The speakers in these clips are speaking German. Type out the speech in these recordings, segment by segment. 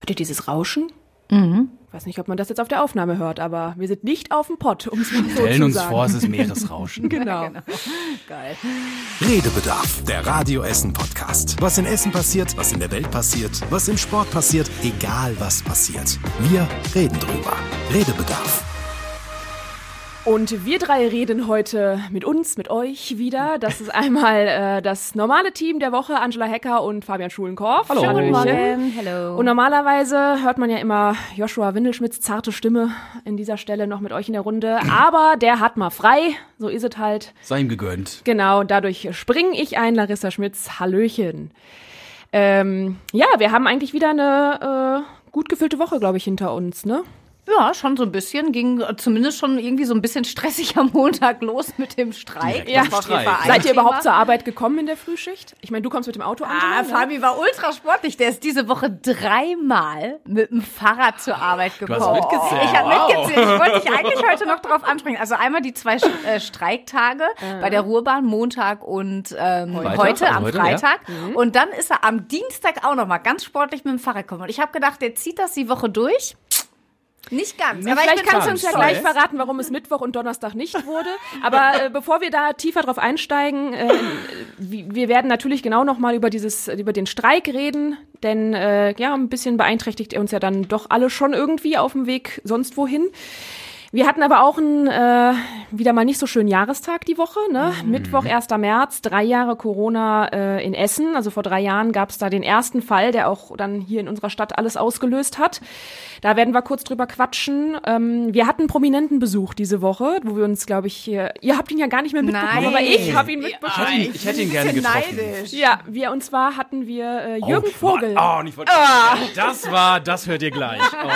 Hört ihr dieses Rauschen? Mhm. Ich weiß nicht, ob man das jetzt auf der Aufnahme hört, aber wir sind nicht auf dem Pott, um es mal so Stellen zu uns sagen. vor, es ist Meeresrauschen. genau. Geil. Redebedarf, der Radio Essen Podcast. Was in Essen passiert, was in der Welt passiert, was im Sport passiert, egal was passiert. Wir reden drüber. Redebedarf. Und wir drei reden heute mit uns, mit euch wieder. Das ist einmal äh, das normale Team der Woche, Angela Hecker und Fabian Schulenkorf. Hallo. Guten Hallöchen. Morgen. Hello. Und normalerweise hört man ja immer Joshua Windelschmidts zarte Stimme in dieser Stelle noch mit euch in der Runde. Aber der hat mal frei. So ist es halt. Sei ihm gegönnt. Genau, dadurch springe ich ein, Larissa Schmitz. Hallöchen. Ähm, ja, wir haben eigentlich wieder eine äh, gut gefüllte Woche, glaube ich, hinter uns, ne? Ja, schon so ein bisschen. Ging äh, zumindest schon irgendwie so ein bisschen stressig am Montag los mit dem Streik. Ja. Streik. Seid ihr überhaupt zur Arbeit gekommen in der Frühschicht? Ich meine, du kommst mit dem Auto an. Ah, Fabi war ultra sportlich. Der ist diese Woche dreimal mit dem Fahrrad zur Arbeit gekommen. hast mitgezählt. Ich habe Wow. mitgezählt. Ich wollte dich eigentlich heute noch drauf ansprechen. Also einmal die zwei äh, Streiktage bei der Ruhrbahn, Montag und ähm, Freitag, heute, am heute, Freitag. Und dann ist er am Dienstag auch noch mal ganz sportlich mit dem Fahrrad gekommen. Und ich habe gedacht, der zieht das die Woche durch. Nicht ganz. Aber ich vielleicht kannst du uns ja gleich verraten, warum es Mittwoch und Donnerstag nicht wurde. Aber äh, bevor wir da tiefer drauf einsteigen, äh, wir werden natürlich genau noch mal über dieses, über den Streik reden, denn äh, ja, ein bisschen beeinträchtigt er uns ja dann doch alle schon irgendwie auf dem Weg sonst wohin. Wir hatten aber auch einen äh, wieder mal nicht so schönen Jahrestag die Woche. Ne? Mittwoch, 1. März, drei Jahre Corona äh, in Essen. Also vor drei Jahren gab es da den ersten Fall, der auch dann hier in unserer Stadt alles ausgelöst hat. Da werden wir kurz drüber quatschen. Ähm, wir hatten prominenten Besuch diese Woche, wo wir uns, glaube ich, hier, ihr habt ihn ja gar nicht mehr mitbekommen, Nein. aber ich habe ihn mitbekommen. Ich hätte ihn, ich hätte ihn gerne getroffen. neidisch. Ja, wir und zwar hatten wir äh, Jürgen Oh, Vogel. Oh, und ich wollte, Das war, das hört ihr gleich. Oh.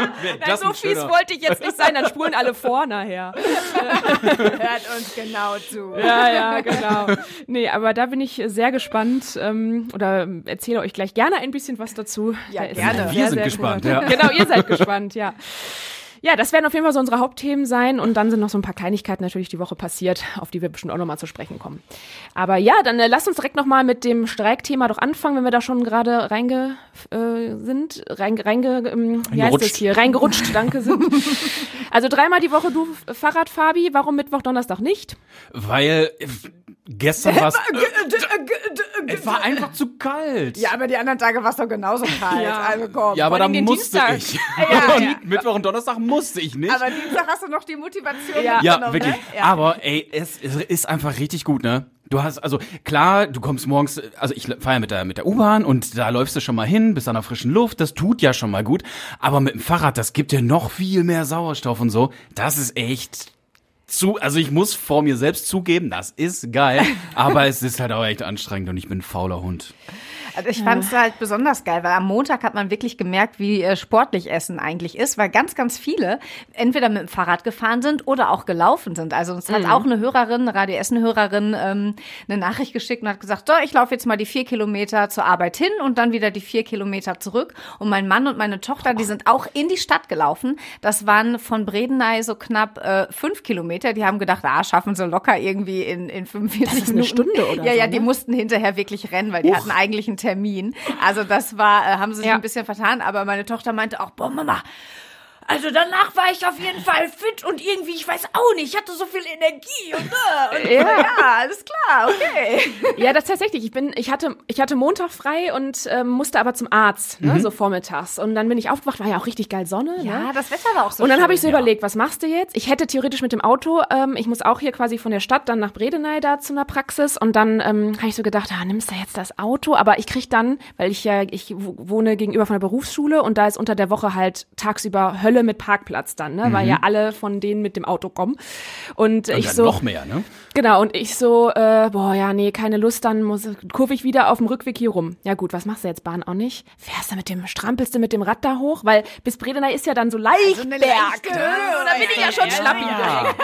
Das so fies schöner- wollte ich jetzt nicht sein, dann spulen alle vor nachher. Hört uns genau zu. Ja, ja, genau. Nee, aber da bin ich sehr gespannt ähm, oder erzähle euch gleich gerne ein bisschen was dazu. Ja, Da ist gerne. sehr, Wir sind sehr gespannt, cool. ja. Genau, ihr seid gespannt, ja. Ja, das werden auf jeden Fall so unsere Hauptthemen sein und dann sind noch so ein paar Kleinigkeiten natürlich die Woche passiert, auf die wir bestimmt auch nochmal zu sprechen kommen. Aber ja, dann äh, lasst uns direkt nochmal mit dem Streikthema doch anfangen, wenn wir da schon gerade reinge äh, sind, reinge, reinge ähm, wie heißt das hier, reingerutscht, danke sind. Also dreimal die Woche du Fahrrad, Fabi, warum Mittwoch, Donnerstag nicht? Weil äh, gestern war es. Es war einfach zu kalt. Ja, aber die anderen Tage war es doch genauso kalt. Ja. Also komm. Ja, aber da musste Dienstag. ich. Ja, ja. Mittwoch und Donnerstag musste ich nicht. Aber Dienstag hast du noch die Motivation Ja. ja, wirklich. Ne? Aber ey, es, es ist einfach richtig gut, ne? Du hast, also klar, du kommst morgens, also ich fahre ja mit der, mit der U-Bahn und da läufst du schon mal hin, bist an der frischen Luft, das tut ja schon mal gut. Aber mit dem Fahrrad, das gibt dir noch viel mehr Sauerstoff und so. Das ist echt zu, also ich muss vor mir selbst zugeben, das ist geil, aber es ist halt auch echt anstrengend und ich bin ein fauler Hund. Also ich fand es halt besonders geil, weil am Montag hat man wirklich gemerkt, wie äh, sportlich Essen eigentlich ist, weil ganz, ganz viele entweder mit dem Fahrrad gefahren sind oder auch gelaufen sind. Also uns hat auch eine Hörerin, eine Radio Essen-Hörerin, ähm, eine Nachricht geschickt und hat gesagt, so, ich laufe jetzt mal die vier Kilometer zur Arbeit hin und dann wieder die vier Kilometer zurück. Und mein Mann und meine Tochter, die sind auch in die Stadt gelaufen. Das waren von Bredeney so knapp äh, fünf Kilometer. Die haben gedacht, ah, schaffen sie locker irgendwie in, in 45 Das ist eine Minuten. Stunde oder Ja, so, ja, ne? die mussten hinterher wirklich rennen, weil die hatten eigentlich einen Termin. Also das war, äh, haben sie sich Ja. ein bisschen vertan, aber meine Tochter meinte auch, boah, Mama, also danach war ich auf jeden Fall fit und irgendwie, ich weiß auch nicht, ich hatte so viel Energie und, äh, und ja. ja, alles klar, okay. Ja, das tatsächlich. Ich bin, ich hatte, ich hatte Montag frei und ähm, musste aber zum Arzt, ne, so vormittags. Und dann bin ich aufgewacht, war ja auch richtig geil Sonne. Ja, ne? das Wetter war auch so Und dann habe ich so überlegt, was machst du jetzt? Ich hätte theoretisch mit dem Auto, ähm, ich muss auch hier quasi von der Stadt dann nach Bredeney da zu einer Praxis und dann ähm, habe ich so gedacht, ah, nimmst du jetzt das Auto? Aber ich krieg dann, weil ich ja, ich wohne gegenüber von der Berufsschule und da ist unter der Woche halt tagsüber Hölle mit Parkplatz dann, ne, weil ja alle von denen mit dem Auto kommen. Und, Und ich dann so, noch mehr, ne? Genau, und ich so, äh, boah, ja, nee, keine Lust, dann muss, kurve ich wieder auf dem Rückweg hier rum. Ja gut, was machst du jetzt, Bahn auch nicht? Fährst du mit dem, strampelst du mit dem Rad da hoch? Weil bis Bredeney ist ja dann so leicht eine Berg, leichte ne? Und dann bin ich ja schon ja, schlappi ja.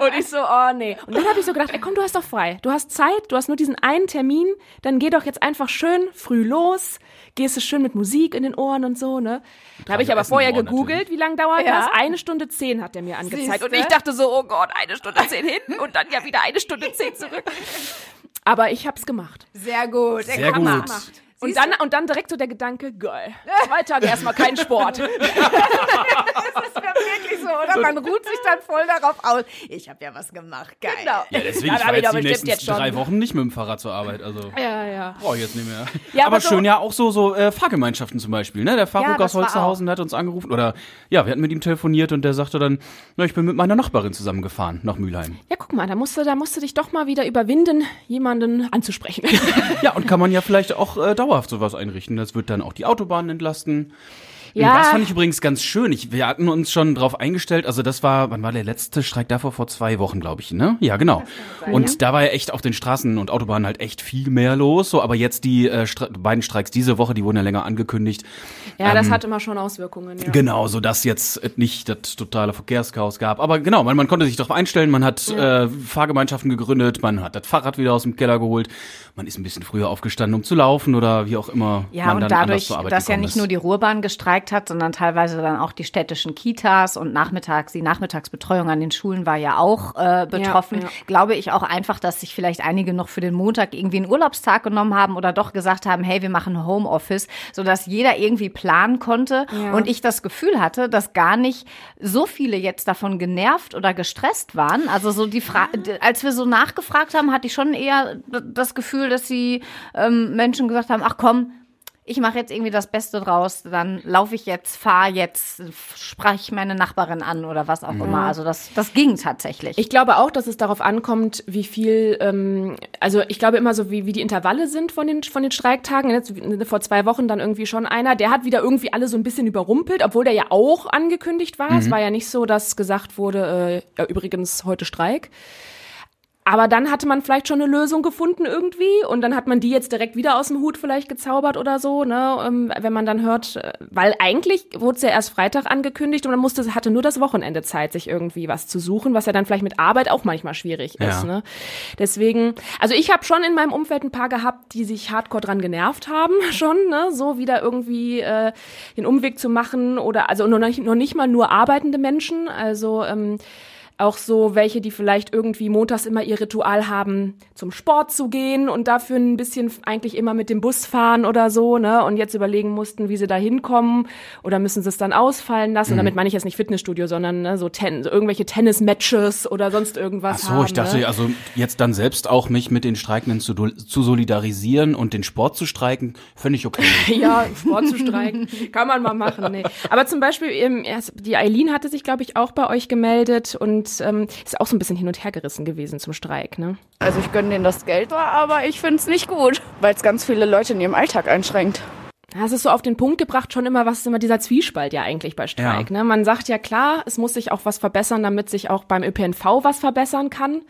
Und ich so, oh nee. Und dann habe ich so gedacht, ey komm, du hast doch frei. Du hast Zeit, du hast nur diesen einen Termin, dann geh doch jetzt einfach schön früh los, gehst du schön mit Musik in den Ohren und so, ne? Da habe ich aber vorher gegoogelt, wie lange dauert Ja. das? Eine Stunde zehn hat der mir angezeigt. Und Siehste? ich dachte so, oh Gott, eine Stunde zehn hin und dann ja wieder eine Stunde zehn zurück. Aber ich hab's gemacht. Sehr gut. Sehr Hammer. gut. Und dann, und dann direkt so der Gedanke, geil, zwei Tage erstmal kein Sport. oder? Man ruht sich dann voll darauf aus. Ich habe ja was gemacht, geil. Genau. Ja, deswegen, ich jetzt die nächsten jetzt schon. drei Wochen nicht mit dem Fahrrad zur Arbeit. Also Ja, ja. brauche ich jetzt nicht mehr. Ja, aber aber so- schön ja auch so, so äh, Fahrgemeinschaften zum Beispiel. Ne? Der Faruk Ja, aus Holsterhausen hat uns angerufen. Oder ja, wir hatten mit ihm telefoniert und der sagte dann, na, ich bin mit meiner Nachbarin zusammengefahren nach Mülheim. Ja, guck mal, da musst du, da musst du dich doch mal wieder überwinden, jemanden anzusprechen. Ja, und kann man ja vielleicht auch äh, dauerhaft sowas einrichten. Das wird dann auch die Autobahnen entlasten. Ja. Und Das fand ich übrigens ganz schön. Ich, wir hatten uns schon drauf eingestellt. Also das war, wann war der letzte Streik davor? Vor zwei Wochen, glaube ich, ne? Ja, genau. Und da war ja echt auf den Straßen und Autobahnen halt echt viel mehr los. So, aber jetzt die äh, Stre beiden Streiks diese Woche, die wurden ja länger angekündigt. Ja, das hat immer schon Auswirkungen. Ja. Genau, so dass jetzt nicht das totale Verkehrschaos gab. Aber genau, man, man konnte sich darauf einstellen, man hat äh, Fahrgemeinschaften gegründet, man hat das Fahrrad wieder aus dem Keller geholt, man ist ein bisschen früher aufgestanden, um zu laufen oder wie auch immer Ja, man und dann dadurch, zur Arbeit dass ja nicht ist. nur die Ruhrbahn gestreikt hat, sondern teilweise dann auch die städtischen Kitas und nachmittags, die Nachmittagsbetreuung an den Schulen war ja auch äh, betroffen. ja. Glaube ich auch einfach, dass sich vielleicht einige noch für den Montag irgendwie einen Urlaubstag genommen haben oder doch gesagt haben, hey, wir machen Homeoffice, sodass jeder irgendwie planen konnte. Ja. Und ich das Gefühl hatte, dass gar nicht so viele jetzt davon genervt oder gestresst waren. Also so die Fra als wir so nachgefragt haben, hatte ich schon eher das Gefühl, dass sie ähm, Menschen gesagt haben, ach komm, ich mache jetzt irgendwie das Beste draus, dann laufe ich jetzt, fahre jetzt, spreche meine Nachbarin an oder was auch immer. Also das, das ging tatsächlich. Ich glaube auch, dass es darauf ankommt, wie viel, ähm, also ich glaube immer so, wie, wie die Intervalle sind von den, von den Streiktagen. Jetzt, vor zwei Wochen dann irgendwie schon einer, der hat wieder irgendwie alle so ein bisschen überrumpelt, obwohl der ja auch angekündigt war. Es war ja nicht so, dass gesagt wurde, äh, ja, übrigens heute Streik. Aber dann hatte man vielleicht schon eine Lösung gefunden irgendwie und dann hat man die jetzt direkt wieder aus dem Hut vielleicht gezaubert oder so, ne? ähm, Wenn man dann hört, äh, weil eigentlich wurde es ja erst Freitag angekündigt und man musste, hatte nur das Wochenende Zeit, sich irgendwie was zu suchen, was ja dann vielleicht mit Arbeit auch manchmal schwierig ist, Ja. ne? Deswegen, also ich habe schon in meinem Umfeld ein paar gehabt, die sich hardcore dran genervt haben, schon, ne? So wieder irgendwie äh, den Umweg zu machen oder also noch nicht, noch nicht mal nur arbeitende Menschen, also ähm, auch so welche, die vielleicht irgendwie montags immer ihr Ritual haben, zum Sport zu gehen und dafür ein bisschen eigentlich immer mit dem Bus fahren oder so, ne? Und jetzt überlegen mussten, wie sie da hinkommen oder müssen sie es dann ausfallen lassen. Und damit meine ich jetzt nicht Fitnessstudio, sondern ne, so, ten, so irgendwelche Tennis-Matches oder sonst Ach irgendwas. so, haben, ich dachte, ne? also jetzt dann selbst auch mich mit den Streikenden zu, zu solidarisieren und den Sport zu streiken, finde ich okay. Ja, Sport zu streiken, kann man mal machen. Nee. Aber zum Beispiel, ähm, erst- die Eileen hatte sich, glaube ich, auch bei euch gemeldet und ähm, ist auch so ein bisschen hin und her gerissen gewesen zum Streik. Ne? Also ich gönne denen das Geld, aber ich finde es nicht gut, weil es ganz viele Leute in ihrem Alltag einschränkt. Das ist so auf den Punkt gebracht, schon immer, was ist immer dieser Zwiespalt ja eigentlich bei Streik. Ja. Ne? Man sagt ja klar, es muss sich auch was verbessern, damit sich auch beim ÖPNV was verbessern kann.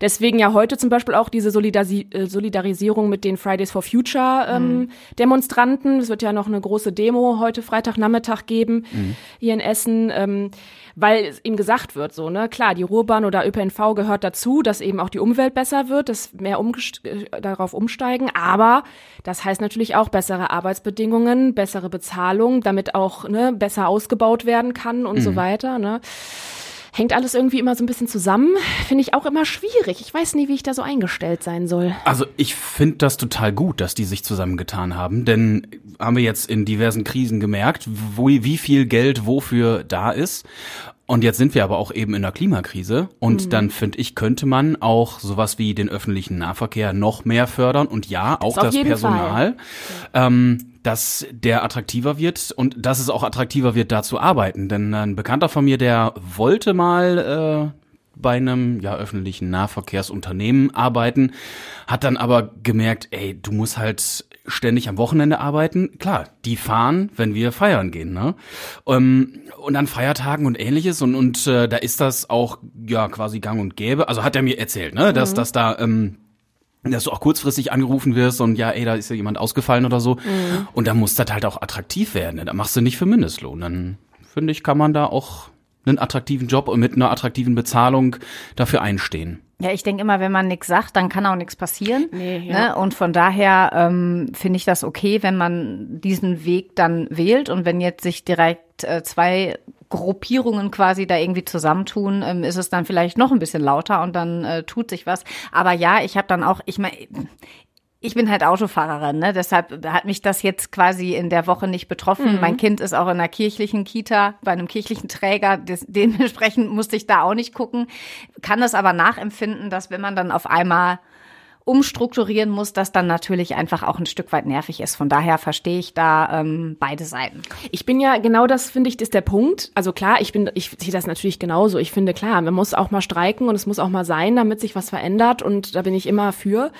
Deswegen ja heute zum Beispiel auch diese Solidasi äh, Solidarisierung mit den Fridays for Future ähm, Demonstranten. Es wird ja noch eine große Demo heute Freitagnachmittag geben hier in Essen, ähm, weil es ihm gesagt wird, so ne, klar, die Ruhrbahn oder ÖPNV gehört dazu, dass eben auch die Umwelt besser wird, dass mehr umgest äh, darauf umsteigen. Aber das heißt natürlich auch bessere Arbeitsbedingungen, bessere Bezahlung, damit auch ne, besser ausgebaut werden kann und so weiter. Ne hängt alles irgendwie immer so ein bisschen zusammen. Finde ich auch immer schwierig. Ich weiß nie, wie ich da so eingestellt sein soll. Also ich finde das total gut, dass die sich zusammengetan haben, denn haben wir jetzt in diversen Krisen gemerkt, wo, wie viel Geld wofür da ist. Und jetzt sind wir aber auch eben in der Klimakrise und dann finde ich, könnte man auch sowas wie den öffentlichen Nahverkehr noch mehr fördern und ja, auch das Personal, ähm, dass der attraktiver wird und dass es auch attraktiver wird, da zu arbeiten. Denn ein Bekannter von mir, der wollte mal äh, bei einem ja öffentlichen Nahverkehrsunternehmen arbeiten, hat dann aber gemerkt, ey, du musst halt ständig am Wochenende arbeiten. Klar, die fahren, wenn wir feiern gehen, ne? Ähm, und an Feiertagen und ähnliches und und äh, da ist das auch ja quasi gang und gäbe. Also hat er mir erzählt, ne, dass dass da ähm, dass du auch kurzfristig angerufen wirst und ja, ey, da ist ja jemand ausgefallen oder so. Und dann muss das halt auch attraktiv werden. Da machst du nicht für Mindestlohn. Dann finde ich, kann man da auch einen attraktiven Job und mit einer attraktiven Bezahlung dafür einstehen. Ja, ich denke immer, wenn man nichts sagt, dann kann auch nichts passieren. Nee, ja. ne? Und von daher ähm, finde ich das okay, wenn man diesen Weg dann wählt und wenn jetzt sich direkt äh, zwei Gruppierungen quasi da irgendwie zusammentun, ähm, ist es dann vielleicht noch ein bisschen lauter und dann äh, tut sich was. Aber ja, ich habe dann auch, ich meine, ich bin halt Autofahrerin, ne? deshalb hat mich das jetzt quasi in der Woche nicht betroffen. Mhm. Mein Kind ist auch in einer kirchlichen Kita, bei einem kirchlichen Träger. Des, dementsprechend musste ich da auch nicht gucken. Kann das aber nachempfinden, dass wenn man dann auf einmal umstrukturieren muss, das dann natürlich einfach auch ein Stück weit nervig ist. Von daher verstehe ich da ähm, beide Seiten. Ich bin ja genau das finde ich ist der Punkt. Also klar, ich bin ich sehe das natürlich genauso. Ich finde klar, man muss auch mal streiken und es muss auch mal sein, damit sich was verändert und da bin ich immer für.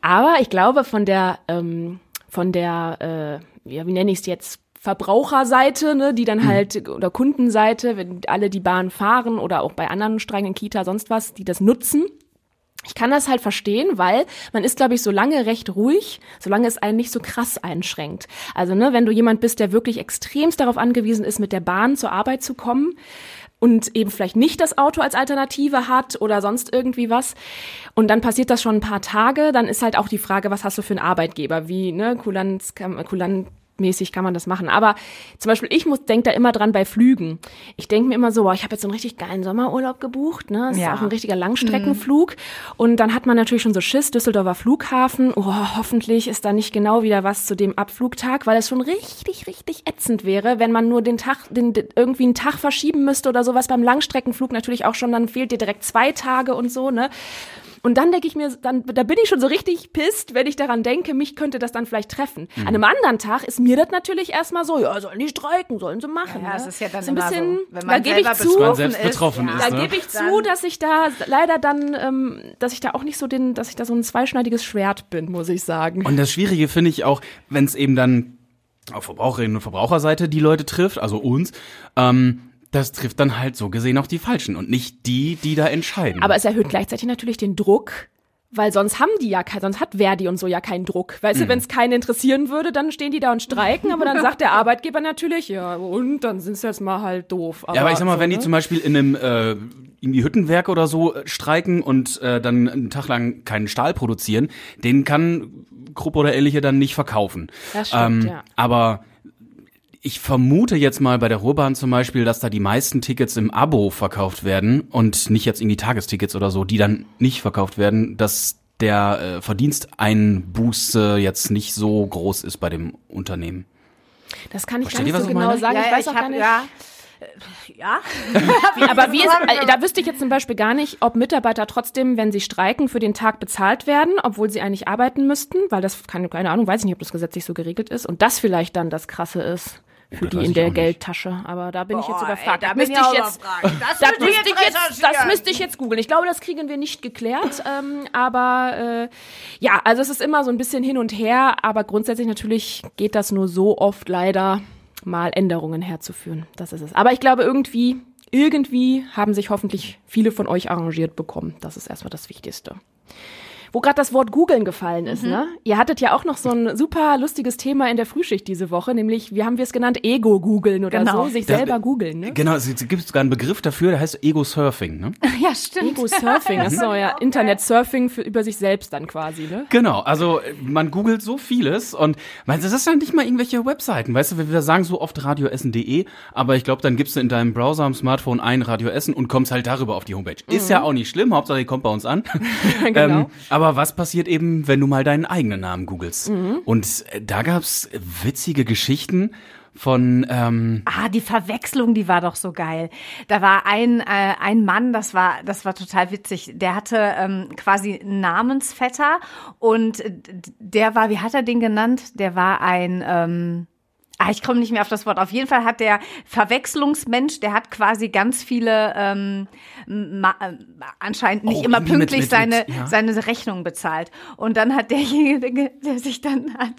Aber ich glaube, von der, ähm, von der, äh, ja, wie nenne ich es jetzt, Verbraucherseite, ne, die dann mhm. halt, oder Kundenseite, wenn alle die Bahn fahren oder auch bei anderen Streiken in Kita, sonst was, die das nutzen. Ich kann das halt verstehen, weil man ist, glaube ich, so lange recht ruhig, solange es einen nicht so krass einschränkt. Also, ne, wenn du jemand bist, der wirklich extremst darauf angewiesen ist, mit der Bahn zur Arbeit zu kommen, und eben vielleicht nicht das Auto als Alternative hat oder sonst irgendwie was. Und dann passiert das schon ein paar Tage, dann ist halt auch die Frage, was hast du für einen Arbeitgeber? Wie, ne, Kulanz, Kulanz mäßig kann man das machen. Aber zum Beispiel, ich muss denke da immer dran bei Flügen. Ich denke mir immer so, boah, ich habe jetzt so einen richtig geilen Sommerurlaub gebucht. Ne? Das ja. ist auch ein richtiger Langstreckenflug. Mhm. Und dann hat man natürlich schon so Schiss, Düsseldorfer Flughafen. Oh, hoffentlich ist da nicht genau wieder was zu dem Abflugtag, weil es schon richtig, richtig ätzend wäre, wenn man nur den Tag, den, irgendwie einen Tag verschieben müsste oder sowas beim Langstreckenflug natürlich auch schon, dann fehlt dir direkt zwei Tage und so, ne? Und dann denke ich mir, dann, da bin ich schon so richtig pisst, wenn ich daran denke, mich könnte das dann vielleicht treffen. Mhm. An einem anderen Tag ist mir das natürlich erstmal so, ja, sollen die streiken, sollen sie machen. Ja, ja ne? das ist ja dann so ein bisschen, so, wenn man da gebe ich zu, man selbst betroffen ist, ja. da ne? gebe ich zu, dass ich da leider dann, ähm, dass ich da auch nicht so den, dass ich da so ein zweischneidiges Schwert bin, muss ich sagen. Und das Schwierige finde ich auch, wenn es eben dann auf Verbraucherinnen und Verbraucherseite die Leute trifft, also uns, ähm, das trifft dann halt so gesehen auch die Falschen und nicht die, die da entscheiden. Aber es erhöht gleichzeitig natürlich den Druck, weil sonst haben die ja sonst hat Verdi und so ja keinen Druck. Weißt mhm. du, wenn es keinen interessieren würde, dann stehen die da und streiken, aber dann sagt der Arbeitgeber natürlich, ja, und dann sind sie jetzt mal halt doof. Aber ja, aber ich sag mal, so, wenn die ne? zum Beispiel in einem äh, in die Hüttenwerk oder so äh, streiken und äh, dann einen Tag lang keinen Stahl produzieren, den kann Krupp oder ähnliche dann nicht verkaufen. Das stimmt, ähm, ja. Aber ich vermute jetzt mal bei der Ruhrbahn zum Beispiel, dass da die meisten Tickets im Abo verkauft werden und nicht jetzt in die Tagestickets oder so, die dann nicht verkauft werden, dass der äh, Verdiensteinbuße jetzt nicht so groß ist bei dem Unternehmen. Das kann ich Versteht gar nicht so genau meine? sagen. Ja, ich weiß ich auch hab, gar nicht. Ja. Ja. Wie, aber wie ist, äh, da wüsste ich jetzt zum Beispiel gar nicht, ob Mitarbeiter trotzdem, wenn sie streiken, für den Tag bezahlt werden, obwohl sie eigentlich arbeiten müssten, weil das, keine, keine Ahnung, weiß ich nicht, ob das gesetzlich so geregelt ist und das vielleicht dann das Krasse ist für die in der Geldtasche. Aber da bin Boah, ich jetzt überfragt. Ey, da müsste ich jetzt, das, das müsste ich jetzt, das müsste ich jetzt googeln. Ich glaube, das kriegen wir nicht geklärt. ähm, aber äh, ja, also es ist immer so ein bisschen hin und her. Aber grundsätzlich natürlich geht das nur so oft leider mal Änderungen herzuführen. Das ist es. Aber ich glaube irgendwie, irgendwie haben sich hoffentlich viele von euch arrangiert bekommen. Das ist erstmal das Wichtigste wo gerade das Wort googeln gefallen ist, mhm. ne? Ihr hattet ja auch noch so ein super lustiges Thema in der Frühschicht diese Woche, nämlich, wie haben wir es genannt, Ego-Googeln oder genau. so, sich das, selber googeln, ne? Genau, es gibt sogar einen Begriff dafür, der heißt Ego-Surfing, ne? ja, stimmt. Ego-Surfing, das ist so ja Internet-Surfing für, über sich selbst dann quasi, ne? Genau, also man googelt so vieles und meinst das ist ja nicht mal irgendwelche Webseiten, weißt du, wir sagen so oft radioessen.de, aber ich glaube, dann gibst du in deinem Browser am Smartphone ein Radioessen und kommst halt darüber auf die Homepage. Mhm. Ist ja auch nicht schlimm, Hauptsache ihr kommt bei uns an. genau. Ähm, aber aber was passiert eben, wenn du mal deinen eigenen Namen googelst? Mhm. Und äh, da gab's witzige Geschichten von ähm ah die Verwechslung die war doch so geil da war ein äh, ein Mann das war das war total witzig der hatte ähm, quasi Namensvetter und der war wie hat er den genannt der war ein ähm, Ah, ich komme nicht mehr auf das Wort. Auf jeden Fall hat der Verwechslungsmensch, der hat quasi ganz viele ähm, äh, anscheinend nicht oh, immer pünktlich mit, mit, seine mit, ja. seine Rechnung bezahlt. Und dann hat derjenige, der sich dann hat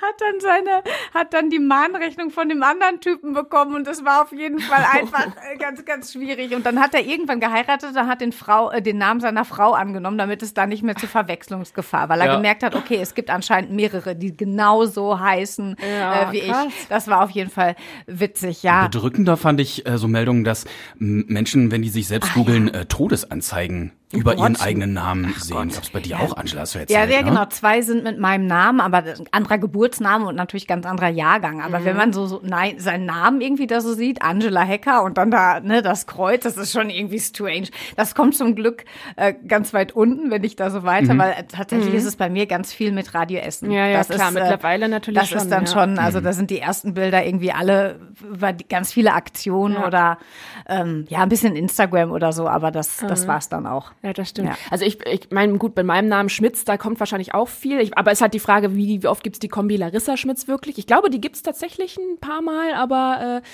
hat dann seine, hat dann die Mahnrechnung von dem anderen Typen bekommen und das war auf jeden Fall einfach äh, ganz, ganz schwierig. Und dann hat er irgendwann geheiratet und hat den Frau, äh, den Namen seiner Frau angenommen, damit es da nicht mehr zu Verwechslungsgefahr, weil er ja. gemerkt hat, okay, es gibt anscheinend mehrere, die genauso heißen ja, äh, wie krass. ich. Das war auf jeden Fall witzig, ja. Bedrückender fand ich äh, so Meldungen, dass Menschen, wenn die sich selbst googeln, ja. äh, Todesanzeigen über ihren Gott. eigenen Namen sehen. Ich hab's bei dir auch, Angela, hast du Ja, erzählt, ja, ne? genau. Zwei sind mit meinem Namen, aber ist anderer Geburtsname und natürlich ganz anderer Jahrgang. Aber Mhm. wenn man so, so nein, seinen Namen irgendwie da so sieht, Angela Hecker und dann da ne, das Kreuz, das ist schon irgendwie strange. Das kommt zum Glück äh, ganz weit unten, wenn ich da so weiter, Mhm. weil äh, tatsächlich ist es bei mir ganz viel mit Radio Essen. Ja, ja, das klar, ist, mittlerweile natürlich Das ist schon, dann ja. schon, also Mhm. da sind die ersten Bilder irgendwie alle über die, ganz viele Aktionen Ja. oder ähm, ja, ein bisschen Instagram oder so, aber das, das war's dann auch. Ja, das stimmt. Ja. Also ich, ich meine, gut, bei meinem Namen Schmitz, da kommt wahrscheinlich auch viel. Ich, aber es halt die Frage, wie, wie oft gibt's die Kombi Larissa Schmitz wirklich? Ich glaube, die gibt's tatsächlich ein paar Mal, aber äh,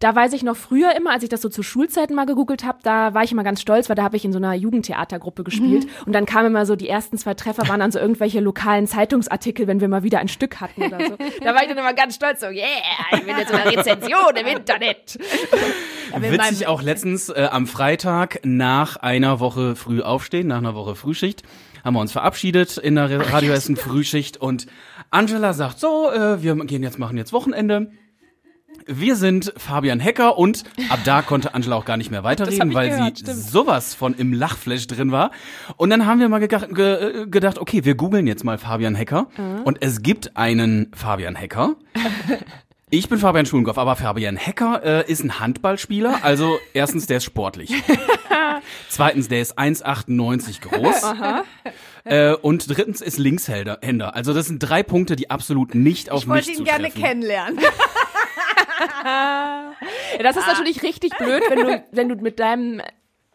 da weiß ich noch früher immer, als ich das so zu Schulzeiten mal gegoogelt habe, da war ich immer ganz stolz, weil da habe ich in so einer Jugendtheatergruppe gespielt und dann kamen immer so die ersten zwei Treffer waren dann so irgendwelche lokalen Zeitungsartikel, wenn wir mal wieder ein Stück hatten oder so. Da war ich dann immer ganz stolz so, yeah, ich bin jetzt so eine Rezension im Internet. Witzig auch letztens äh, am Freitag nach einer Woche früh aufstehen, nach einer Woche Frühschicht, haben wir uns verabschiedet in der Radio Essen Frühschicht und Angela sagt so, äh, wir gehen jetzt, machen jetzt Wochenende. Wir sind Fabian Hecker und ab da konnte Angela auch gar nicht mehr weiterreden, ich weil gehört, sie stimmt. sowas von im Lachflash drin war. Und dann haben wir mal ge gedacht, okay, wir googeln jetzt mal Fabian Hacker. Und es gibt einen Fabian Hacker. Ich bin Fabian Schulengoff, aber Fabian Hacker äh, ist ein Handballspieler. Also erstens, der ist sportlich. Zweitens, der ist 1,98 groß. Äh, und drittens ist Linkshänder. Händer. Also das sind drei Punkte, die absolut nicht auf Ich wollte mich ihn gerne zutreffen. kennenlernen. Ja, das ist natürlich richtig blöd, wenn du, wenn du mit deinem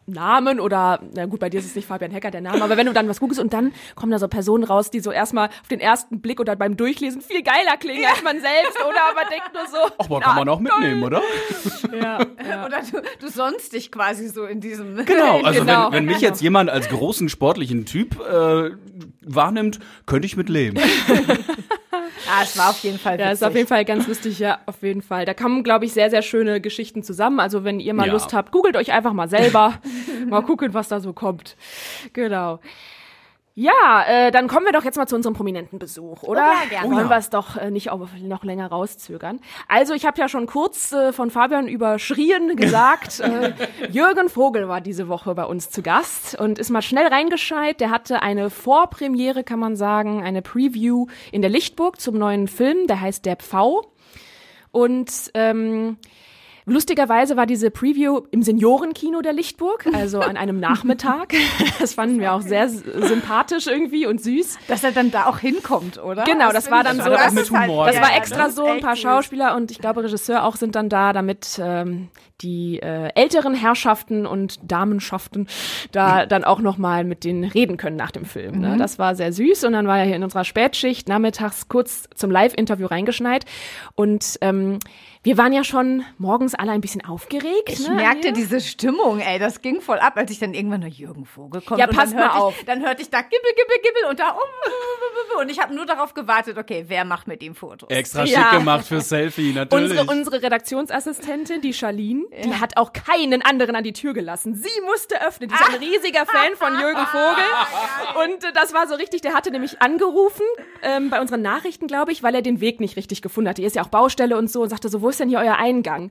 Namen oder, na gut, bei dir ist es nicht Fabian Hecker der Name, aber wenn du dann was googelst und dann kommen da so Personen raus, die so erstmal auf den ersten Blick oder beim Durchlesen viel geiler klingen als man selbst, oder? Aber denkt nur so. Ach, aber kann man auch mitnehmen, oder? Ja, Oder du, du sonst dich quasi so in diesem. Genau, also Genau. wenn, wenn mich jetzt jemand als großen sportlichen Typ äh, wahrnimmt, könnte ich mit leben. Ah, es war auf jeden Fall witzig. Ja, ist auf jeden Fall ganz lustig, ja, auf jeden Fall. Da kommen, glaube ich, sehr, sehr schöne Geschichten zusammen. Also wenn ihr mal Ja. Lust habt, googelt euch einfach mal selber. mal gucken, was da so kommt. Genau. Ja, äh, dann kommen wir doch jetzt mal zu unserem prominenten Besuch, oder? Oh ja, gerne. Wollen Oh ja. wir es doch äh, nicht auf, noch länger rauszögern. Also ich habe ja schon kurz äh, von Fabian überschrien gesagt, äh, Jürgen Vogel war diese Woche bei uns zu Gast und ist mal schnell reingescheit. Der hatte eine Vorpremiere, kann man sagen, eine Preview in der Lichtburg zum neuen Film, der heißt Der Pfau. Und ähm, Lustigerweise war diese Preview im Seniorenkino der Lichtburg, also an einem Nachmittag. Das fanden wir auch sehr sympathisch irgendwie und süß. Dass er dann da auch hinkommt, oder? Genau, das war finde dann so- das mit ist halt- Humor. Das ja, war ja, extra so, ein paar. Schauspieler und ich glaube Regisseur auch sind dann da, damit ähm, die äh, älteren Herrschaften und Damenschaften da dann auch noch mal mit denen reden können nach dem Film. Ne? Das war sehr süß und dann war er hier in unserer Spätschicht nachmittags kurz zum Live-Interview reingeschneit und ähm, wir waren ja schon morgens alle ein bisschen aufgeregt. Ich ne? merkte Hier. diese Stimmung, ey, das ging voll ab, als ich dann irgendwann nur Jürgen Vogel kommt. Ja, pass mal auf. Ich, dann hörte ich da Gibbel, Gibbel, Gibbel und da um, und ich habe nur darauf gewartet, okay, wer macht mit ihm Fotos? Extra Ja. schick gemacht für Selfie, natürlich. Unsere, unsere Redaktionsassistentin, die Charlene, die hat auch keinen anderen an die Tür gelassen. Sie musste öffnen. Die ist ein riesiger Fan von Jürgen Vogel. Und äh, das war so richtig, der hatte nämlich angerufen ähm, bei unseren Nachrichten, glaube ich, weil er den Weg nicht richtig gefunden hat. Hier ist ja auch Baustelle und so und sagte so, wo ist denn hier euer Eingang?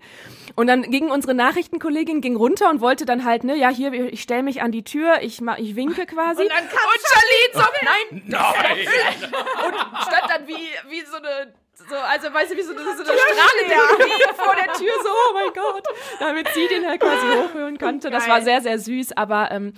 Und dann ging unsere Nachrichtenkollegin ging runter und wollte dann halt, ne, ja, hier, ich stelle mich an die Tür, ich, ma- ich winke quasi. Und, dann kam Charlene so, nein, Nein! und stand dann wie, wie so eine, so, also weißt du, wie so, eine- so eine Strahle irgendwie vor der Tür, so, oh mein Gott, damit sie den halt quasi hochhören konnte. Das war sehr, sehr süß, aber ähm,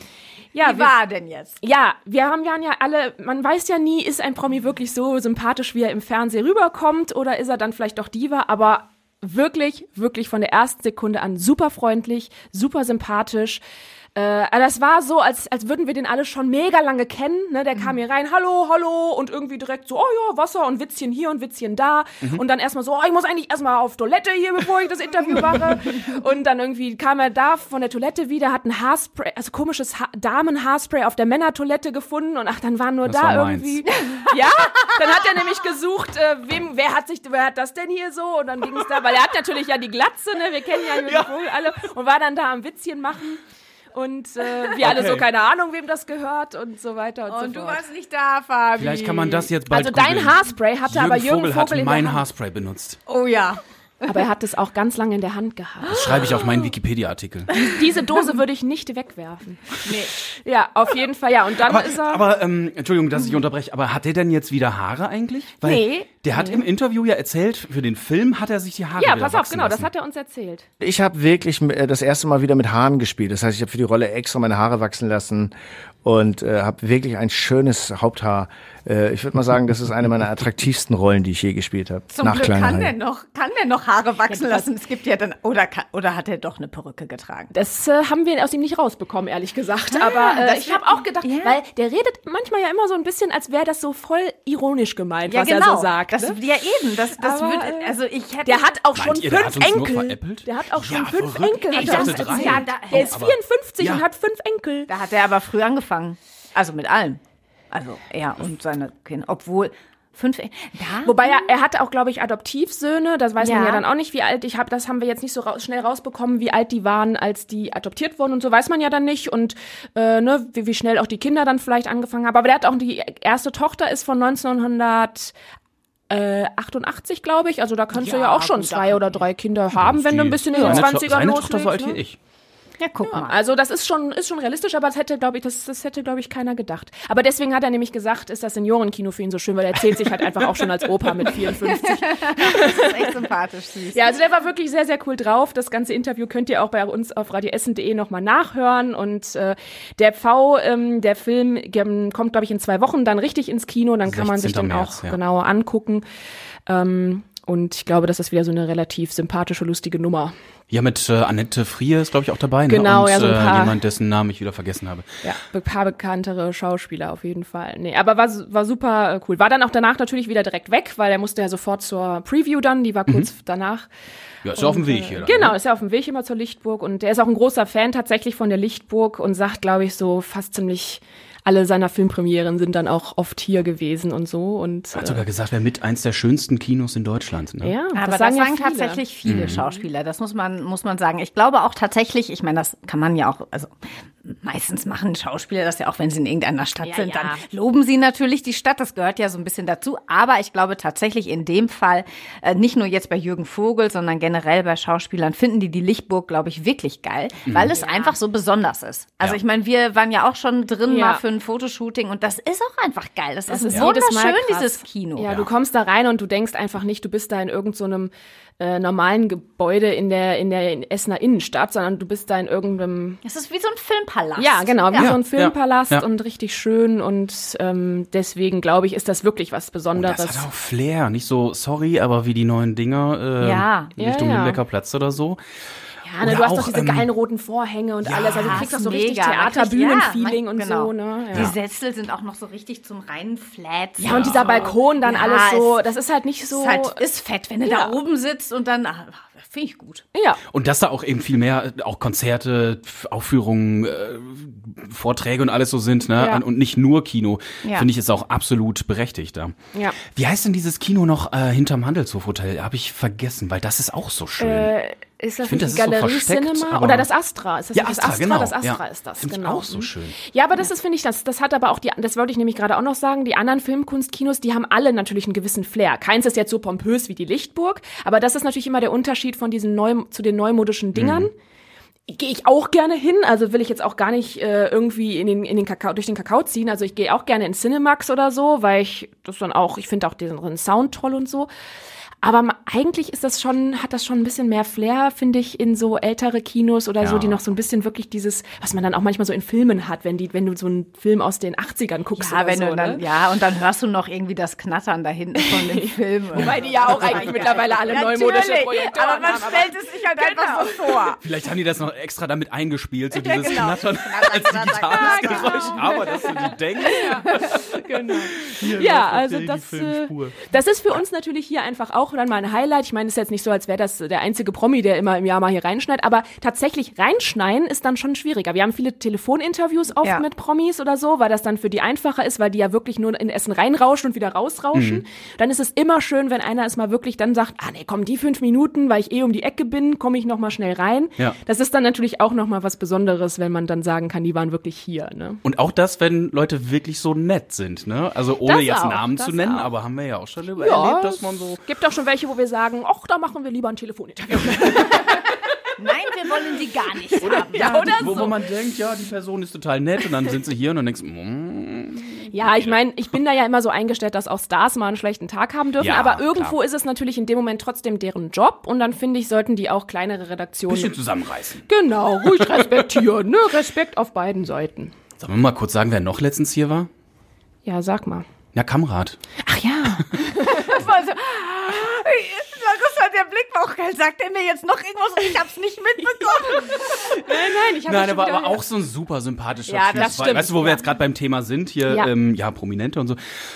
ja, Wie wir, war denn jetzt? ja, wir haben ja ja alle, man weiß ja nie, ist ein Promi wirklich so sympathisch, wie er im Fernsehen rüberkommt, oder ist er dann vielleicht doch Diva, aber wirklich, wirklich von der ersten Sekunde an super freundlich, super sympathisch. Äh, also das war so, als, als würden wir den alle schon mega lange kennen. Ne? Der kam hier rein, hallo, hallo, und irgendwie direkt so, oh ja, Wasser und Witzchen hier und Witzchen da. Und dann erstmal so, oh, ich muss eigentlich erstmal auf Toilette hier, bevor ich das Interview mache. und dann irgendwie kam er da von der Toilette wieder, hat ein Haarspray, also komisches ha Damenhaarspray auf der Männertoilette gefunden und ach, dann waren nur Das da war irgendwie. Ja, dann hat er nämlich gesucht, äh, wem, wer hat sich, wer hat das denn hier so? Und dann ging es da, weil er hat natürlich ja die Glatze, ne? Wir kennen ja Vogel alle und war dann da am Witzchen machen. Und äh, wir alle Okay. so, keine Ahnung, wem das gehört und so weiter und, Und so du fort. warst nicht da, Fabi. Vielleicht kann man das jetzt bald Also dein googeln. Haarspray hatte Jürgen aber Jürgen Vogel Vogel hat in mein. Haarspray benutzt. Oh ja. Aber er hat es auch ganz lange in der Hand gehabt. Das schreibe ich auf meinen Wikipedia-Artikel. Diese Dose würde ich nicht wegwerfen. Nee. Ja, auf jeden Fall, ja. Und dann Aber, ist er. aber ähm, Entschuldigung, dass ich unterbreche, aber hat er denn jetzt wieder Haare eigentlich? Weil Nee. Der hat im Interview ja erzählt, für den Film hat er sich die Haare ja, wieder pass auf, genau, das lassen. hat er uns erzählt. Ich habe wirklich äh, das erste Mal wieder mit Haaren gespielt. Das heißt, ich habe für die Rolle extra meine Haare wachsen lassen und äh, habe wirklich ein schönes Haupthaar. Äh, ich würde mal sagen, das ist eine meiner attraktivsten Rollen, die ich je gespielt habe. Zum Nach Glück kann der noch, kann der noch Haare wachsen lassen. Es gibt ja dann, oder, kann- oder hat er doch eine Perücke getragen? Das äh, haben wir aus ihm nicht rausbekommen, ehrlich gesagt. Aber äh, ich habe auch gedacht, ja. weil der redet manchmal ja immer so ein bisschen, als wäre das so voll ironisch gemeint, was genau. er so sagt. Das, ne? ja, eben. Das, das Aber, wird, äh, also ich hätte. Der hat auch schon ihr, fünf Enkel. Der hat auch schon Ja, fünf verrückt. Enkel. Ich er uns dachte drei. Ja, da- der ist aber- 54 Ja. und hat fünf Enkel. Da hat er aber früh angefangen. Also mit allem. Also er und seine Kinder. Obwohl, fünf. Da? Wobei er, er hatte auch, glaube ich, Adoptivsöhne. Das weiß man Ja. ja dann auch nicht, wie alt ich habe. Das haben wir jetzt nicht so raus, schnell rausbekommen, wie alt die waren, als die adoptiert wurden und so weiß man ja dann nicht und äh, ne, wie, wie schnell auch die Kinder dann vielleicht angefangen haben. Aber der hat auch die erste Tochter ist von 1900 äh, 88, glaube ich. Also da kannst du Ja, ja auch schon zwei oder drei Kinder haben, wenn du ein bisschen in den seine, 20ern Seine Tochter so alt loslegst. wie Ne? ich. Ja, guck mal. Also das ist schon, ist schon realistisch, aber das hätte, glaube ich, das, das hätte, glaube ich, keiner gedacht. Aber deswegen hat er nämlich gesagt, ist das Seniorenkino für ihn so schön, weil er zählt sich halt einfach auch schon als Opa mit 54. Das ist echt sympathisch, süß. Ja, also der war wirklich sehr, sehr cool drauf. Das ganze Interview könnt ihr auch bei uns auf radioessen.de nochmal nachhören. Und äh, der Pfau, ähm, der Film ähm, kommt, glaube ich, in zwei Wochen dann richtig ins Kino. Dann kann man sich 16. den März, auch ja. genauer angucken. Ähm, und ich glaube, das ist wieder so eine relativ sympathische, lustige Nummer. Ja, mit äh, Annette Frier ist, glaube ich, auch dabei. Ne? Genau, Und, ja, so ein äh, paar- jemand, dessen Namen ich wieder vergessen habe. Ja, ein paar bekanntere Schauspieler auf jeden Fall. Nee, aber war, war super äh, cool. War dann auch danach natürlich wieder direkt weg, weil er musste ja sofort zur Preview dann, die war kurz danach. Ja, ist ja auf dem Und, Weg äh, hier. Dann, Genau, Ne? ist ja auf dem Weg immer zur Lichtburg und er ist auch ein großer Fan tatsächlich von der Lichtburg und sagt, glaube ich, so fast ziemlich alle seiner Filmpremieren sind dann auch oft hier gewesen und so und Hat äh, sogar gesagt, wäre mit eins der schönsten Kinos in Deutschland. Ne? ja, Aber das sagen sagen, ja viele. tatsächlich viele Schauspieler. Das muss man, muss man sagen. Ich glaube auch tatsächlich, ich meine, das kann man ja auch, also meistens machen Schauspieler das ja auch, wenn sie in irgendeiner Stadt Ja, sind, ja. dann loben sie natürlich die Stadt. Das gehört ja so ein bisschen dazu. Aber ich glaube tatsächlich in dem Fall, äh, nicht nur jetzt bei Jürgen Vogel, sondern generell bei Schauspielern, finden die die Lichtburg, glaube ich, wirklich geil, weil es einfach so besonders ist. Also Ja. ich meine, wir waren ja auch schon drin Ja. mal für ein Fotoshooting und das ist auch einfach geil. Das, Das ist, ist jedes Mal wunderschön, dieses Kino. Ja, du kommst da rein und du denkst einfach nicht, du bist da in irgendeinem äh, normalen Gebäude in der in der Essener Innenstadt, sondern du bist da in irgendeinem Es ist wie so ein Filmpalast. Ja, genau, wie Ja, so ein Filmpalast ja, ja. und richtig schön und ähm, deswegen glaube ich, ist das wirklich was Und Besonderes. das hat auch Flair. Nicht so, sorry, aber wie die neuen Dinger äh, Ja. Richtung Ja, ja. Limbecker Platz oder so. ja, ne, du hast auch, doch diese ähm, geilen roten Vorhänge und alles. Also du kriegst doch so richtig mega. Kriegt- Theaterbühnenfeeling ja, und genau. so, ne? Die Ja. Sessel sind auch noch so richtig zum reinflatzen. ja, und dieser Balkon dann Ja, alles so, das ist halt nicht so. Ist halt ist fett, wenn du Ja. da oben sitzt und dann ah, finde ich gut. ja. Und dass da auch eben viel mehr, äh, auch Konzerte, Aufführungen, äh, Vorträge und alles so sind, ne? Ja. Und nicht nur Kino, Ja. finde ich ist auch absolut berechtigt da. Ja. Wie heißt denn dieses Kino noch äh, hinterm Handelshofhotel? Habe ich vergessen, weil das ist auch so schön. Äh, ist das find, nicht das ist so Galerie versteckt, Cinema? Oder das Astra? Ist das Ja, Astra, das Astra? genau. Das Astra Ja. ist das, Find ich genau. auch so schön. Ja, aber das ist, finde ich, das, das hat aber auch die, das wollte ich nämlich gerade auch noch sagen, die anderen Filmkunstkinos, die haben alle natürlich einen gewissen Flair. Keins ist jetzt so pompös wie die Lichtburg, aber das ist natürlich immer der Unterschied von diesen neu, zu den neumodischen Dingern. Gehe ich auch gerne hin, also will ich jetzt auch gar nicht äh, irgendwie in den, in den Kakao, durch den Kakao ziehen. Also ich gehe auch gerne in Cinemax oder so, weil ich das dann auch, ich finde auch den Sound toll und so. Aber eigentlich ist das schon, hat das schon ein bisschen mehr Flair, finde ich, in so ältere Kinos oder so, Ja. die noch so ein bisschen wirklich dieses, was man dann auch manchmal so in Filmen hat, wenn die, wenn du so einen Film aus den 80ern guckst Ja, oder wenn so, du dann, ne? ja, und dann hörst du noch irgendwie das Knattern da hinten von dem Film. Wobei die ja auch eigentlich mittlerweile alle neumodische Projektoren aber man haben. stellt es sich halt einfach so vor. Vielleicht haben die das noch extra damit eingespielt, so Ja, dieses genau. Knattern Knatter, als digitales knatter. Geräusch. Aber dass du die denkst, genau. hier Ja, also das, äh, das ist für uns natürlich hier einfach auch dann mal ein Highlight. Ich meine, es ist jetzt nicht so, als wäre das der einzige Promi, der immer im Jahr mal hier reinschneidet, aber tatsächlich reinschneiden ist dann schon schwieriger. Wir haben viele Telefoninterviews oft Ja. mit Promis oder so, weil das dann für die einfacher ist, weil die ja wirklich nur in Essen reinrauschen und wieder rausrauschen. Mhm. Dann ist es immer schön, wenn einer es mal wirklich dann sagt, ah nee, komm, die fünf Minuten, weil ich eh um die Ecke bin, komme ich noch mal schnell rein. Ja. Das ist dann natürlich auch noch mal was Besonderes, wenn man dann sagen kann, die waren wirklich hier. Ne? Und auch das, wenn Leute wirklich so nett sind, ne? Also ohne Das jetzt auch, Namen zu nennen, auch. aber haben wir ja auch schon erlebt, dass man so. gibt auch schon schon welche, wo wir sagen, ach, da machen wir lieber ein Telefoninterview. Nein, wir wollen die gar nicht haben. ja, oder wo, so. wo man denkt, ja, die Person ist total nett und dann sind sie hier und dann denkst du, mm, Ja, ich meine, ich bin da ja immer so eingestellt, dass auch Stars mal einen schlechten Tag haben dürfen, Ja, aber irgendwo klar. ist es natürlich in dem Moment trotzdem deren Job und dann finde ich, sollten die auch kleinere Redaktionen. bisschen zusammenreißen. Genau, ruhig respektieren, ne? Respekt auf beiden Seiten. Sollen wir mal kurz sagen, wer noch letztens hier war? Ja, sag mal. Ja, Kamrat. Ach ja. Das war so, das war der Blick war auch geil. Sagt er mir jetzt noch irgendwas und ich hab's nicht mitbekommen? Nein, ich habe Nein, aber, aber auch so ein super sympathischer Ja, Typ. das stimmt. Weißt du, wo wir jetzt gerade beim Thema sind, hier, Ja. ja, ähm, ja Prominente und so.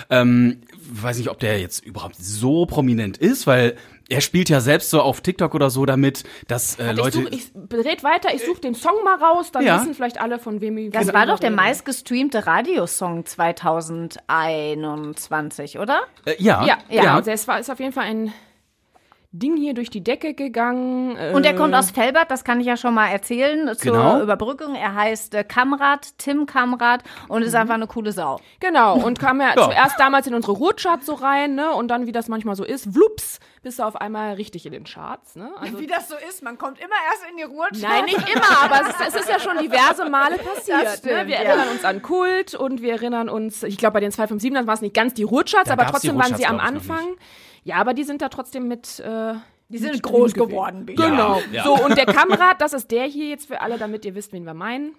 Ähm, weiß nicht, ob der jetzt überhaupt so prominent ist, weil er spielt ja selbst so auf TikTok oder so damit, dass äh, Ich, Leute. such, ich red weiter, ich suche den Song mal raus, dann Ja. wissen vielleicht alle, von wem ich Das war doch der meistgestreamte Radiosong 2021, oder? äh, ja, Ja, ja, ja. Also es war, ist auf jeden Fall ein Ding hier durch die Decke gegangen. Äh, Und er kommt aus Felbert, das kann ich ja schon mal erzählen zur Genau. Überbrückung. Er heißt äh, Kamrat, Tim Kamrat und ist einfach eine coole Sau. Genau, und kam ja, Ja. zuerst damals in unsere Ruhrcharts so rein, ne? Und dann, wie das manchmal so ist, wlups, bist du auf einmal richtig in den Charts, ne? Also, Wie das so ist, man kommt immer erst in die Ruhe. Nein, nicht immer, aber es ist, es ist ja schon diverse Male passiert. Das stimmt, ne? Wir ja. erinnern uns an Kult und wir erinnern uns, ich glaube, bei den 257 waren es nicht ganz die Ruhrcharts, Da aber trotzdem waren sie am Anfang. Ja, aber die sind da trotzdem mit. Äh, Die sind groß geworden, Bea. Genau. Ja. So, und der Kamerad, das ist der hier jetzt für alle, damit ihr wisst, wen wir meinen.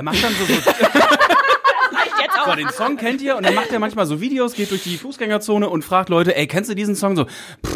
Der macht dann so. so So, den Song kennt ihr und dann macht er manchmal so Videos, geht durch die Fußgängerzone und fragt Leute, ey, kennst du diesen Song? So,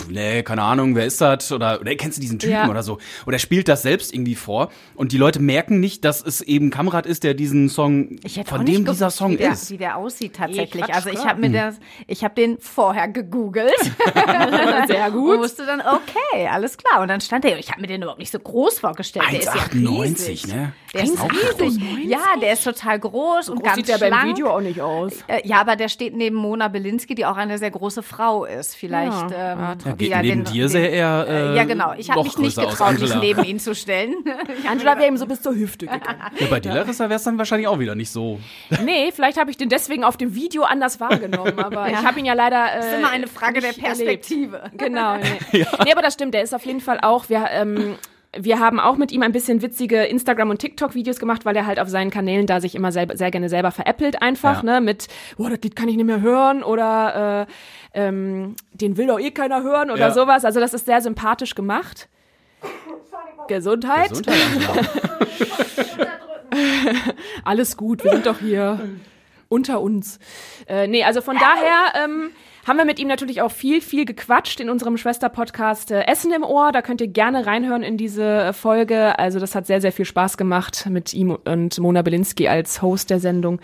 pff, nee, keine Ahnung, wer ist das? Oder, oder kennst du diesen Typen Ja. oder so? Oder er spielt das selbst irgendwie vor und die Leute merken nicht, dass es eben Kamerad ist, der diesen Song, Ich hätte von dem dieser Song wie der, ist. Wie der aussieht tatsächlich. Quatsch, also ich habe mir das, ich habe den vorher gegoogelt. Sehr Und gut. wusste dann, okay, alles klar. Und dann stand er, ich habe mir den überhaupt nicht so groß vorgestellt. Der ist ja 1,98, riesig. ne? Der ist Auch riesig. Ja, der ist total groß und ganz Sieht der schlank. beim Video auch nicht aus. Äh, Ja, aber der steht neben Mona Belinsky, die auch eine sehr große Frau ist. Vielleicht. Ja. ähm, Ja, geht ja neben den- dir sehr eher. Äh, ja, genau. Ich habe mich nicht getraut, mich neben ihn zu stellen. Angela wäre ihm so bis zur Hüfte gegangen. Ja, bei dir, Larissa, wäre es dann wahrscheinlich auch wieder nicht so. Nee, vielleicht habe ich den deswegen auf dem Video anders wahrgenommen, aber Ja. ich habe ihn ja leider. Äh, Das ist immer eine Frage der nicht erlebt. Perspektive. Genau. Nee. nee, aber das stimmt. Der ist auf jeden Fall auch. Wir, ähm, wir haben auch mit ihm ein bisschen witzige Instagram- und TikTok-Videos gemacht, weil er halt auf seinen Kanälen da sich immer selber, sehr gerne selber veräppelt einfach, Ja. ne? Mit, boah, das Lied kann ich nicht mehr hören oder äh, ähm, den will doch eh keiner hören oder Ja. sowas. Also das ist sehr sympathisch gemacht. Gesundheit. Gesundheit. Alles gut, wir sind doch hier unter uns. Äh, nee, also von daher ähm, haben wir mit ihm natürlich auch viel, viel gequatscht in unserem Schwester-Podcast äh, Essen im Ohr. Da könnt ihr gerne reinhören in diese Folge. Also das hat sehr, sehr viel Spaß gemacht mit ihm und Mona Belinsky als Host der Sendung.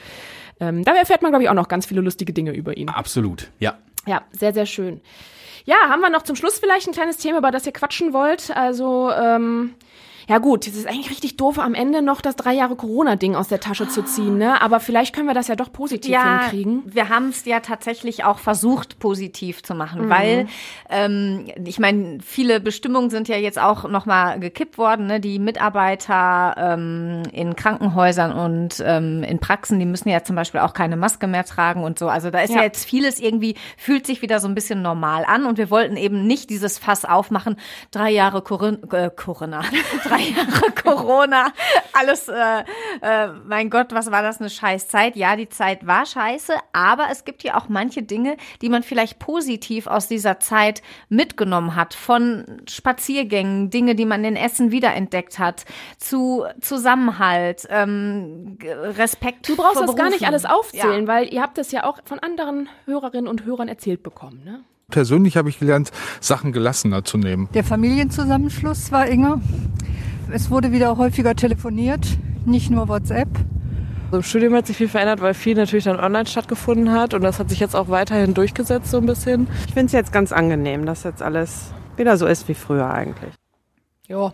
Ähm, da erfährt man, glaube ich, auch noch ganz viele lustige Dinge über ihn. Absolut, ja. Ja, sehr, sehr schön. Ja, haben wir noch zum Schluss vielleicht ein kleines Thema, über das ihr quatschen wollt? Also, ähm, ja gut, es ist eigentlich richtig doof, am Ende noch das drei Jahre Corona-Ding aus der Tasche zu ziehen, ne? Aber vielleicht können wir das ja doch positiv hinkriegen. wir haben es ja tatsächlich auch versucht, positiv zu machen, Mhm. weil ähm, ich meine, viele Bestimmungen sind ja jetzt auch nochmal gekippt worden. Ne? Die Mitarbeiter ähm, in Krankenhäusern und ähm, in Praxen, die müssen ja zum Beispiel auch keine Maske mehr tragen und so. Also da ist ja, Ja. jetzt vieles irgendwie, fühlt sich wieder so ein bisschen normal an und wir wollten eben nicht dieses Fass aufmachen, drei Jahre Corin äh, Corona, drei Jahre Corona, alles, äh, äh, mein Gott, was war das eine scheiß Zeit? Ja, die Zeit war scheiße, aber es gibt ja auch manche Dinge, die man vielleicht positiv aus dieser Zeit mitgenommen hat, von Spaziergängen, Dinge, die man in Essen wiederentdeckt hat, zu Zusammenhalt, ähm, Respekt. Du brauchst vor das gar nicht Berufen. alles aufzählen, Ja. weil ihr habt das ja auch von anderen Hörerinnen und Hörern erzählt bekommen, ne? Persönlich habe ich gelernt, Sachen gelassener zu nehmen. Der Familienzusammenschluss war enger. Es wurde wieder häufiger telefoniert, nicht nur WhatsApp. Also Im Studium hat sich viel verändert, weil viel natürlich dann online stattgefunden hat und das hat sich jetzt auch weiterhin durchgesetzt so ein bisschen. Ich finde es jetzt ganz angenehm, dass jetzt alles wieder so ist wie früher eigentlich. Ja.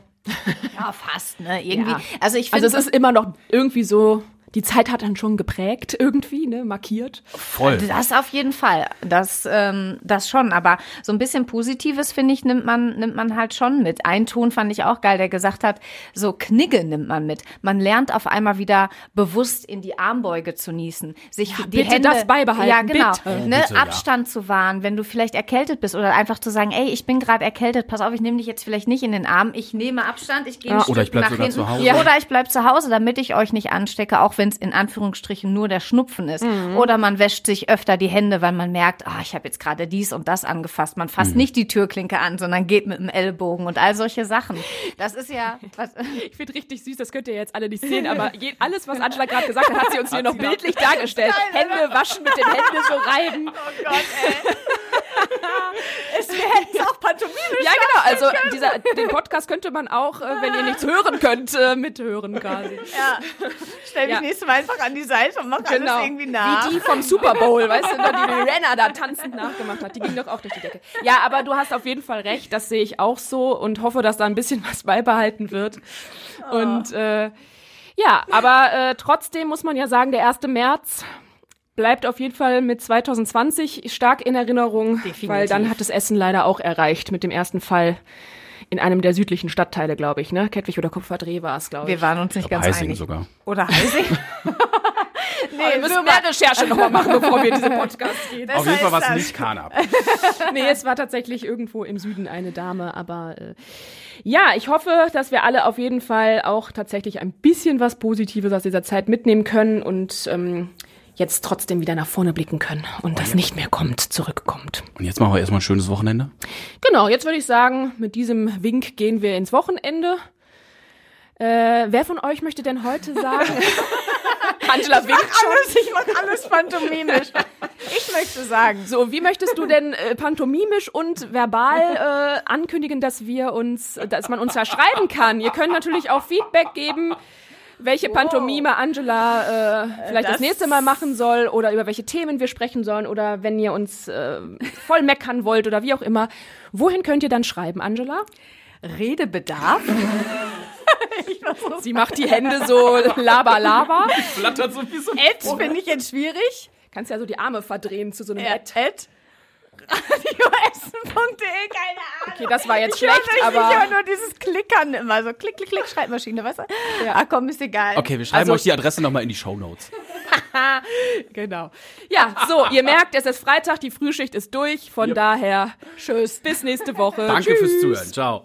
Ja, fast, ne? Irgendwie. Ja. Also ich finde, Also es ist immer noch irgendwie so die Zeit hat dann schon geprägt irgendwie, ne, markiert. Voll. Das auf jeden Fall. Das, ähm, das schon. Aber so ein bisschen Positives, finde ich, nimmt man, nimmt man halt schon mit. Ein Ton fand ich auch geil, der gesagt hat, so Knigge nimmt man mit. Man lernt auf einmal wieder bewusst in die Armbeuge zu niesen. Sich die bitte Hände, das beibehalten, Ja, genau. bitte. Ne, Bitte, ja. Abstand zu wahren, wenn du vielleicht erkältet bist oder einfach zu sagen, ey, ich bin gerade erkältet, pass auf, ich nehme dich jetzt vielleicht nicht in den Arm, ich nehme Abstand, ich gehe Ja. Oder ich bleib nach sogar hinten. zu Hause. Ja. Oder ich bleib zu Hause, damit ich euch nicht anstecke, auch wenn es in Anführungsstrichen nur der Schnupfen ist. Mhm. Oder man wäscht sich öfter die Hände, weil man merkt, ah, ich habe jetzt gerade dies und das angefasst. Man fasst nicht die Türklinke an, sondern geht mit dem Ellbogen und all solche Sachen. Das ist ja was, Ich finde richtig süß, das könnt ihr jetzt alle nicht sehen, aber je, alles, was Angela gerade gesagt hat, hat sie uns hier noch bildlich dargestellt. Hände waschen, mit den Händen so reiben. Oh Gott, ey. Es wäre jetzt auch pantomimisch. Ja, genau. Also dieser, den Podcast könnte man auch, äh, wenn ihr nichts hören könnt, äh, mithören quasi. Ja. Stell dich Ja. nächstes Mal einfach an die Seite und mach Genau. alles irgendwie nach. Wie die vom Super Bowl, weißt du, die Renner da tanzend nachgemacht hat. Die ging doch auch durch die Decke. Ja, aber du hast auf jeden Fall recht. Das sehe ich auch so und hoffe, dass da ein bisschen was beibehalten wird. Und äh, ja, aber äh, trotzdem muss man ja sagen, der 1. März bleibt auf jeden Fall mit 2020 stark in Erinnerung, weil dann hat das Essen leider auch erreicht mit dem ersten Fall in einem der südlichen Stadtteile, glaube ich, ne? Kettwig oder Kupferdreh war es, glaube ich. Wir waren uns nicht ganz Heising einig. sogar. Oder Heising? nee, wir müssen mehr Recherche nochmal machen, bevor wir diesen Podcast gehen. Auf jeden Fall war es nicht Kanab. Nee, es war tatsächlich irgendwo im Süden eine Dame, aber äh, ja, ich hoffe, dass wir alle auf jeden Fall auch tatsächlich ein bisschen was Positives aus dieser Zeit mitnehmen können und ähm, jetzt trotzdem wieder nach vorne blicken können und das nicht mehr kommt, zurückkommt. Und jetzt machen wir erstmal ein schönes Wochenende. Genau, jetzt würde ich sagen, mit diesem Wink gehen wir ins Wochenende. Äh, wer von euch möchte denn heute sagen? Angela winkt schon. Alles, ich mach alles pantomimisch. Ich möchte sagen. So, wie möchtest du denn äh, pantomimisch und verbal äh, ankündigen, dass wir uns, dass man uns da schreiben kann? Ihr könnt natürlich auch Feedback geben, welche Pantomime Angela äh, vielleicht das, Das- nächste Mal machen soll oder über welche Themen wir sprechen sollen oder wenn ihr uns äh, voll meckern wollt oder wie auch immer. Wohin könnt ihr dann schreiben, Angela? Redebedarf? Sie macht die Hände so laba laba. Flattert so wie so ein Ed finde ich jetzt schwierig. Kannst ja so die Arme verdrehen zu so einem Ed. Ed. Radioessen.de, keine Ahnung. Okay, das war jetzt ich höre schlecht, nicht, aber- Ich höre nur dieses Klickern immer, so klick, klick, klick, Schreibmaschine, weißt du? Ja. Ah, komm, ist egal. Okay, wir schreiben Also- euch die Adresse nochmal in die Shownotes. Genau. Ja, so, ihr merkt, es ist Freitag, die Frühschicht ist durch. Von daher, tschüss, bis nächste Woche. Danke Tschüss. fürs Zuhören. Ciao.